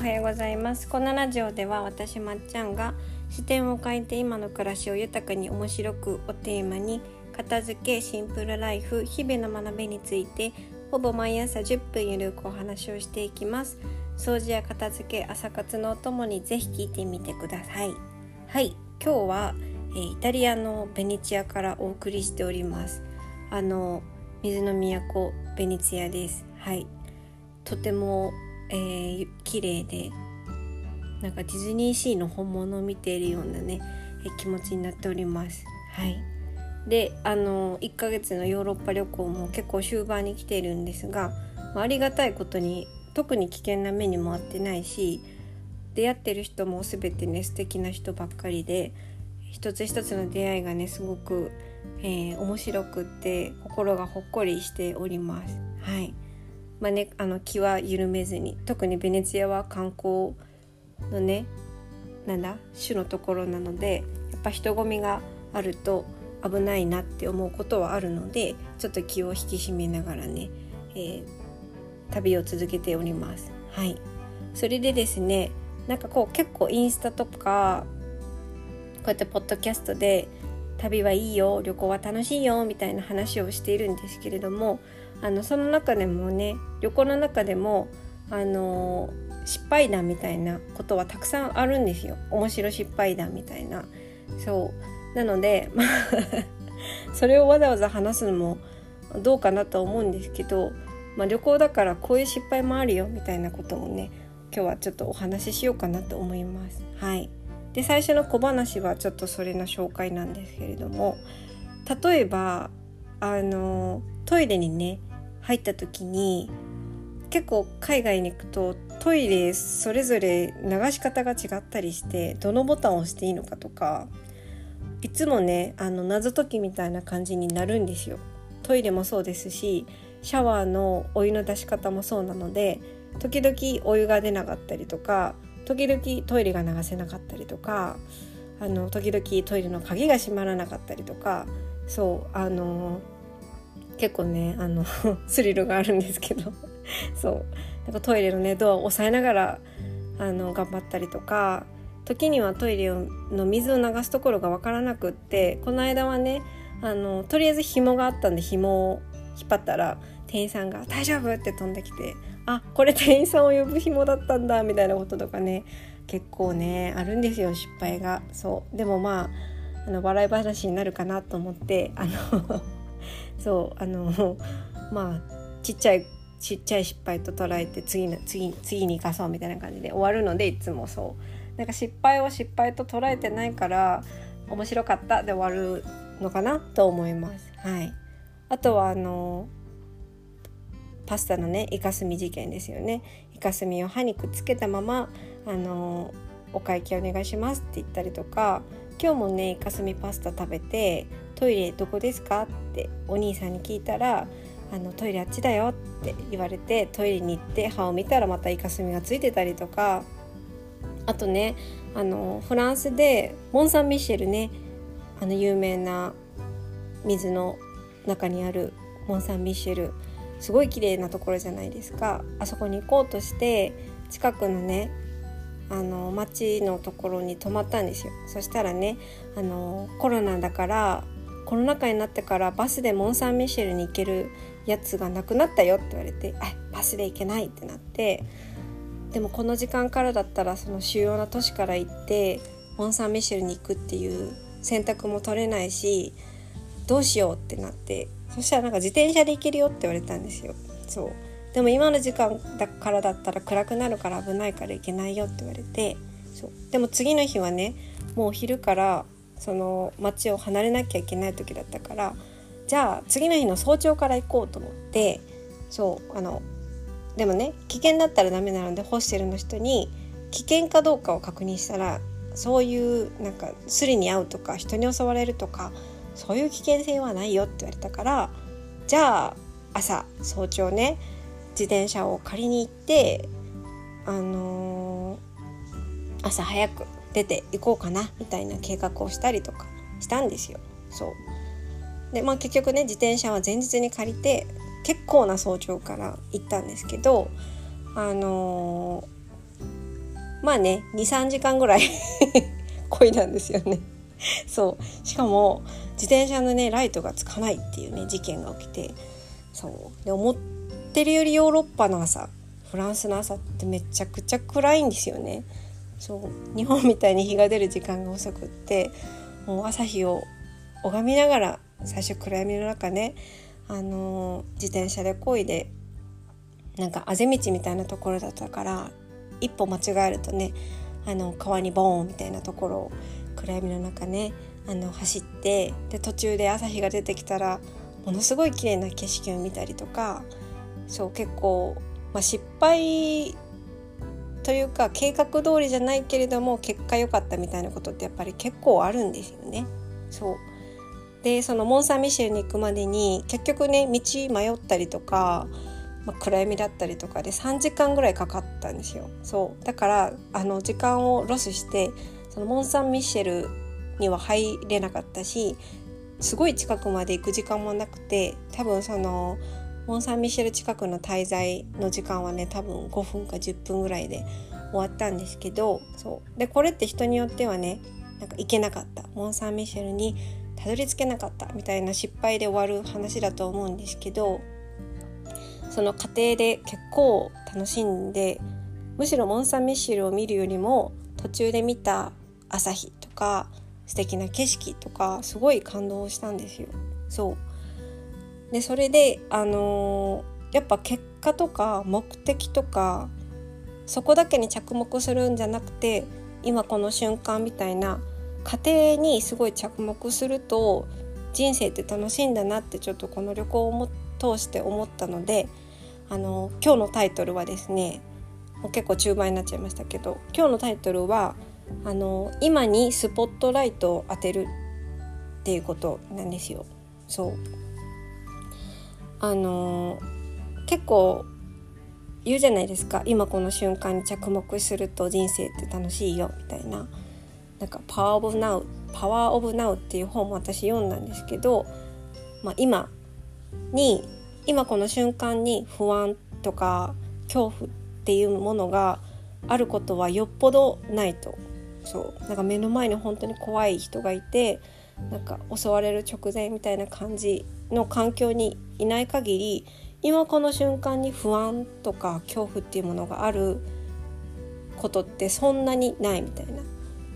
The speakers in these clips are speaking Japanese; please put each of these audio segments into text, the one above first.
はようございます。このラジオでは私まっちゃんが視点を変えて今の暮らしを豊かに面白くをテーマに片付けシンプルライフ日々の学びについてほぼ毎朝10分ゆるくお話をしていきます。掃除や片付け朝活のお供にぜひ聞いてみてください。はい。今日は、えー、イタリアのベネチアからお送りしております。あの水の都ベネツィアです。はい。とてもえー、綺麗でなんかディズニーシーの本物を見ているようなね、え気持ちになっております。はいであの1ヶ月のヨーロッパ旅行も結構終盤に来ているんですが、まあ、ありがたいことに特に危険な目にも遭ってないし出会ってる人も全てね素敵な人ばっかりで一つ一つの出会いがねすごく、えー、面白くって心がほっこりしております。はいまあね、あの気は緩めずに特にベネツィアは観光のねなんだ主のところなのでやっぱ人混みがあると危ないなって思うことはあるのでちょっと気を引き締めながらね、えー、旅を続けております。はい、それでですねなんかこう結構インスタとかこうやってポッドキャストで旅はいいよ旅行は楽しいよみたいな話をしているんですけれどもあのその中でもね旅行の中でもあの失敗談みたいなことはたくさんあるんですよ。面白失敗談みたいな。そう。なのでまあ それをわざわざ話すのもどうかなと思うんですけど、まあ、旅行だからこういう失敗もあるよみたいなこともね今日はちょっとお話ししようかなと思います。はい、で最初の小話はちょっとそれの紹介なんですけれども例えばあのトイレにね入った時に結構海外に行くとトイレそれぞれ流し方が違ったりしてどのボタンを押していいのかとかいつもねあの謎解きみたいな感じになるんですよ。トイレもそうですしシャワーのお湯の出し方もそうなので時々お湯が出なかったりとか時々トイレが流せなかったりとかあの時々トイレの鍵が閉まらなかったりとかそうあの結構ねあの スリルがあるんですけど そうなんかトイレのねドアを押さえながらあの頑張ったりとか時にはトイレの水を流すところが分からなくってこの間はねあのとりあえず紐があったんで紐を引っ張ったら店員さんが「大丈夫!」って飛んできて「あこれ店員さんを呼ぶ紐だったんだ」みたいなこととかね結構ねあるんですよ失敗が。そうでもまああの笑い話になるかなと思ってあのそうあの まあちっちゃいちっちゃい失敗と捉えて次の次次に生かそうみたいな感じで終わるのでいつもそうなんか失敗を失敗と捉えてないから面白かったで終わるのかなと思います。はい、あとはあのパスタのねイカスミ事件ですよね。イカスミを歯にくっつけたままあのお会計お願いしますって言ったりとか今日もねイカスミパスタ食べてトイレどこですか?」ってお兄さんに聞いたら「あのトイレあっちだよ」って言われてトイレに行って歯を見たらまたイカスミがついてたりとか。あとねあのフランスでモン・サン・ミシェルね。あの有名な水の中にあるモン・サン・ミシェル。すごい綺麗なところじゃないですか。あそこに行こうとして近くのねあの町のところに泊まったんですよ。そしたらねあのコロナだからコロナ禍になってからバスでモン・サン・ミシェルに行けるやつがなくなったよって言われてあバスで行けないってなってでもこの時間からだったらその主要な都市から行ってモン・サン・ミシェルに行くっていう選択も取れないしどうしようってなってそしたらなんか自転車で行けるよって言われたんですよ。そう。でも今の時間だからだったら暗くなるから危ないから行けないよって言われてそう。でも次の日はねもう昼からその町を離れなきゃいけない時だったからじゃあ次の日の早朝から行こうと思ってそうあのでもね危険だったらダメなのでホステルの人に危険かどうかを確認したらそういうなんかスリに遭うとか人に襲われるとかそういう危険性はないよって言われたからじゃあ朝早朝ね自転車を借りに行ってあのー、朝早く出ていこうかなみたいな計画をしたりとかしたんですよ。そうでまあ結局ね自転車は前日に借りて結構な早朝から行ったんですけどあのまあね23時間ぐらい 漕いだんですよね。そうしかも自転車のねライトがつかないっていうね事件が起きてそうで思ってるよりヨーロッパの朝フランスの朝ってめちゃくちゃ暗いんですよね。そう日本みたいに日が出る時間が遅くってもう朝日を拝みながら最初暗闇の中ね、あの、自転車で漕いでなんかあぜ道みたいなところだったから一歩間違えるとねあの川にボーンみたいなところを暗闇の中ねあの走ってで途中で朝日が出てきたらものすごい綺麗な景色を見たりとかそう結構、まあ、失敗というか計画通りじゃないけれども結果良かったみたいなことってやっぱり結構あるんですよね。そう。でそのモン・サン・ミシェルに行くまでに結局ね道迷ったりとかまあ、暗闇だったりとかで3時間ぐらいかかったんですよ。そう。だからあの時間をロスしてそのモン・サン・ミシェルには入れなかったしすごい近くまで行く時間もなくて多分そのモン・サン・ミシェル近くの滞在の時間はね多分5分か10分ぐらいで終わったんですけどそう。でこれって人によってはねなんか行けなかった。モン・サン・ミシェルにたどり着けなかった。みたいな失敗で終わる話だと思うんですけどその過程で結構楽しんでむしろモン・サン・ミシェルを見るよりも途中で見た朝日とか素敵な景色とかすごい感動したんですよ。そう。でそれであのー、やっぱ結果とか目的とかそこだけに着目するんじゃなくて今この瞬間みたいな過程にすごい着目すると人生って楽しいんだなってちょっとこの旅行を通して思ったのであの今日のタイトルはですねもう結構中盤になっちゃいましたけど今日のタイトルはあの今にスポットライトを当てるっていうことなんですよ。そうあの結構言うじゃないですか。今この瞬間に着目すると人生って楽しいよみたいな。なんかパワーオブナウパワーオブナウっていう本も私読んだんですけど、まあ、今に今この瞬間に不安とか恐怖っていうものがあることはよっぽどないと。そう。なんか目の前に本当に怖い人がいてなんか襲われる直前みたいな感じの環境にいない限り今この瞬間に不安とか恐怖っていうものがあることってそんなにないみたいな。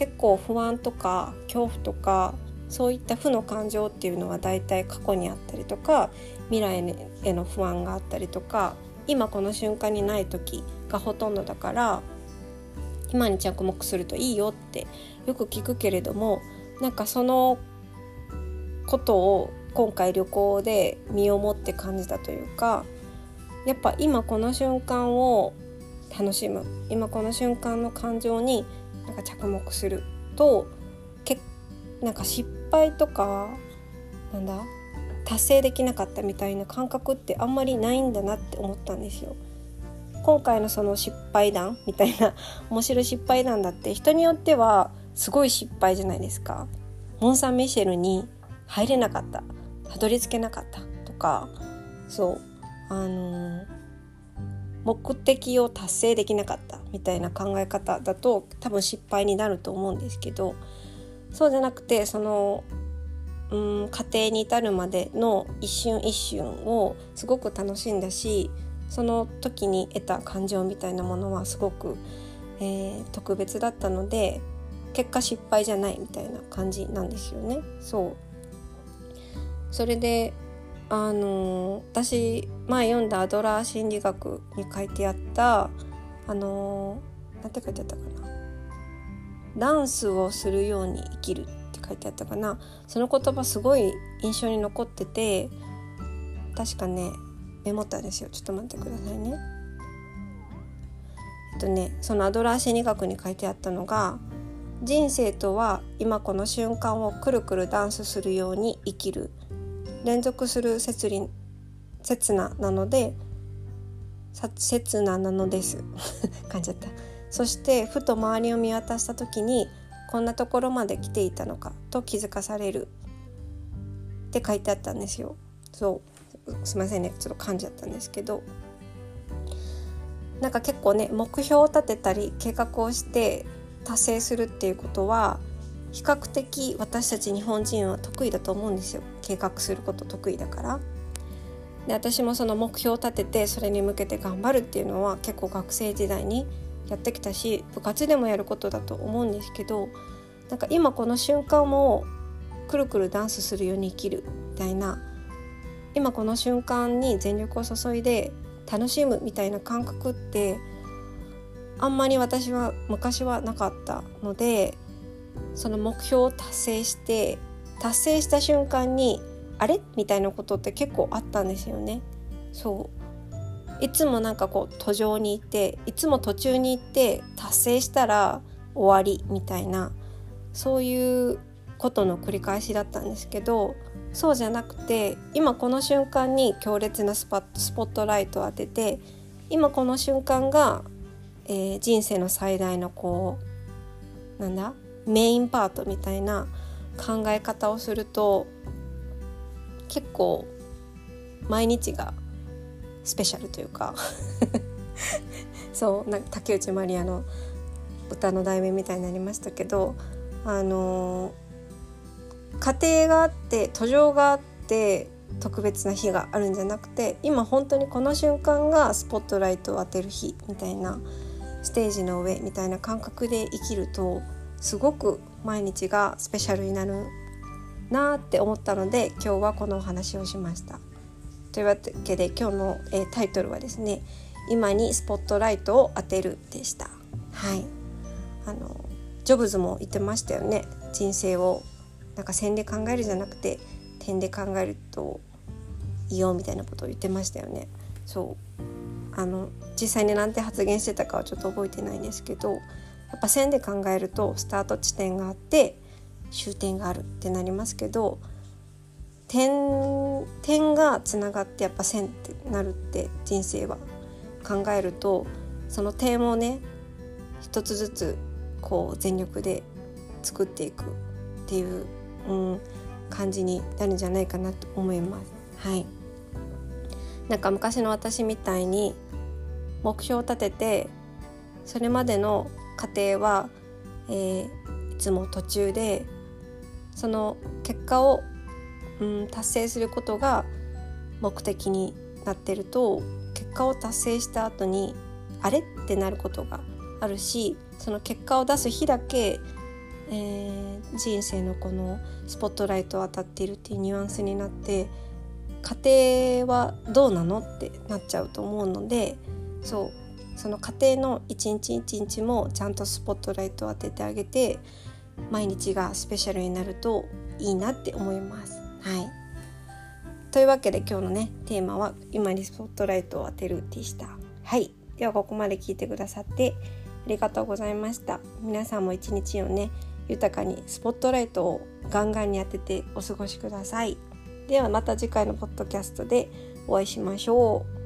結構不安とか恐怖とかそういった負の感情っていうのは大体過去にあったりとか未来への不安があったりとか今この瞬間にない時がほとんどだから今に着目するといいよってよく聞くけれどもなんかそのことを今回旅行で身をもって感じたというかやっぱ今この瞬間を楽しむ今この瞬間の感情になんか着目するとけなんか失敗とかなんだ達成できなかったみたいな感覚ってあんまりないんだなって思ったんですよ。今回のその失敗談みたいな 面白い失敗談だって人によってはすごい失敗じゃないですか。モン・サン・ミシェルに入れなかった。たどり着けなかった。とかそう。あのー、目的を達成できなかった。みたいな考え方だと多分失敗になると思うんですけどそうじゃなくてそのうん家庭に至るまでの一瞬一瞬をすごく楽しんだしその時に得た感情みたいなものはすごく、えー、特別だったので結果失敗じゃないみたいな感じなんですよね。そう。それであの、私前読んだアドラー心理学に書いてあったあの、なんて書いてあったかな。ダンスをするように生きるって書いてあったかな。その言葉すごい印象に残ってて確かねメモったんですよ。ちょっと待ってくださいね。えっとねそのアドラー心理学に書いてあったのが人生とは今この瞬間をくるくるダンスするように生きる。連続する節理刹那なので刹那なのです。感じちゃった。そしてふと周りを見渡した時にこんなところまで来ていたのかと気づかされる。って書いてあったんですよ。そう。すいませんね。ちょっと噛んじゃったんですけど。なんか結構ね目標を立てたり計画をして達成するっていうことは比較的私たち日本人は得意だと思うんですよ。計画すること得意だから。で私もその目標を立ててそれに向けて頑張るっていうのは結構学生時代にやってきたし部活でもやることだと思うんですけどなんか今この瞬間もくるくるダンスするように生きるみたいな今この瞬間に全力を注いで楽しむみたいな感覚ってあんまり私は昔はなかったのでその目標を達成して達成した瞬間にあれ？みたいなことって結構あったんですよね。そう。いつもなんかこう途上に行っていつも途中に行って達成したら終わりみたいなそういうことの繰り返しだったんですけどそうじゃなくて今この瞬間に強烈なスポットライトを当てて今この瞬間が、えー、人生の最大のこうなんだ？メインパートみたいな考え方をすると結構毎日がスペシャルというか そうなんか竹内まりやの歌の題名みたいになりましたけどあの家庭があって途上があって特別な日があるんじゃなくて今本当にこの瞬間がスポットライトを当てる日みたいなステージの上みたいな感覚で生きるとすごく毎日がスペシャルになるなって思ったので今日はこのお話をしました。というわけで今日の、え、タイトルはですね「今にスポットライトを当てる」でした。はいあのジョブズも言ってましたよね人生をなんか線で考えるじゃなくて点で考えるといいよみたいなことを言ってましたよね。そうあの実際に何て発言してたかはちょっと覚えてないんですけどやっぱ線で考えるとスタート地点があって終点があるってなりますけど点点がつながってやっぱ線ってなるって人生は考えるとその点をね一つずつこう全力で作っていくっていう、うん、感じになるんじゃないかなと思います。はいなんか昔の私みたいに目標を立ててそれまでの過程は、えー、いつも途中でその結果を、うん、達成することが目的になってると結果を達成した後にあれってなることがあるしその結果を出す日だけ、えー、人生のこのスポットライトを当たっているっていうニュアンスになって家庭はどうなのってなっちゃうと思うのでそうその家庭の一日一日もちゃんとスポットライトを当ててあげて毎日がスペシャルになるといいなって思います。はいというわけで今日のねテーマは「今にスポットライトを当てる」でした。はいではここまで聞いてくださってありがとうございました。皆さんも一日をね豊かにスポットライトをガンガンに当ててお過ごしください。ではまた次回のポッドキャストでお会いしましょう。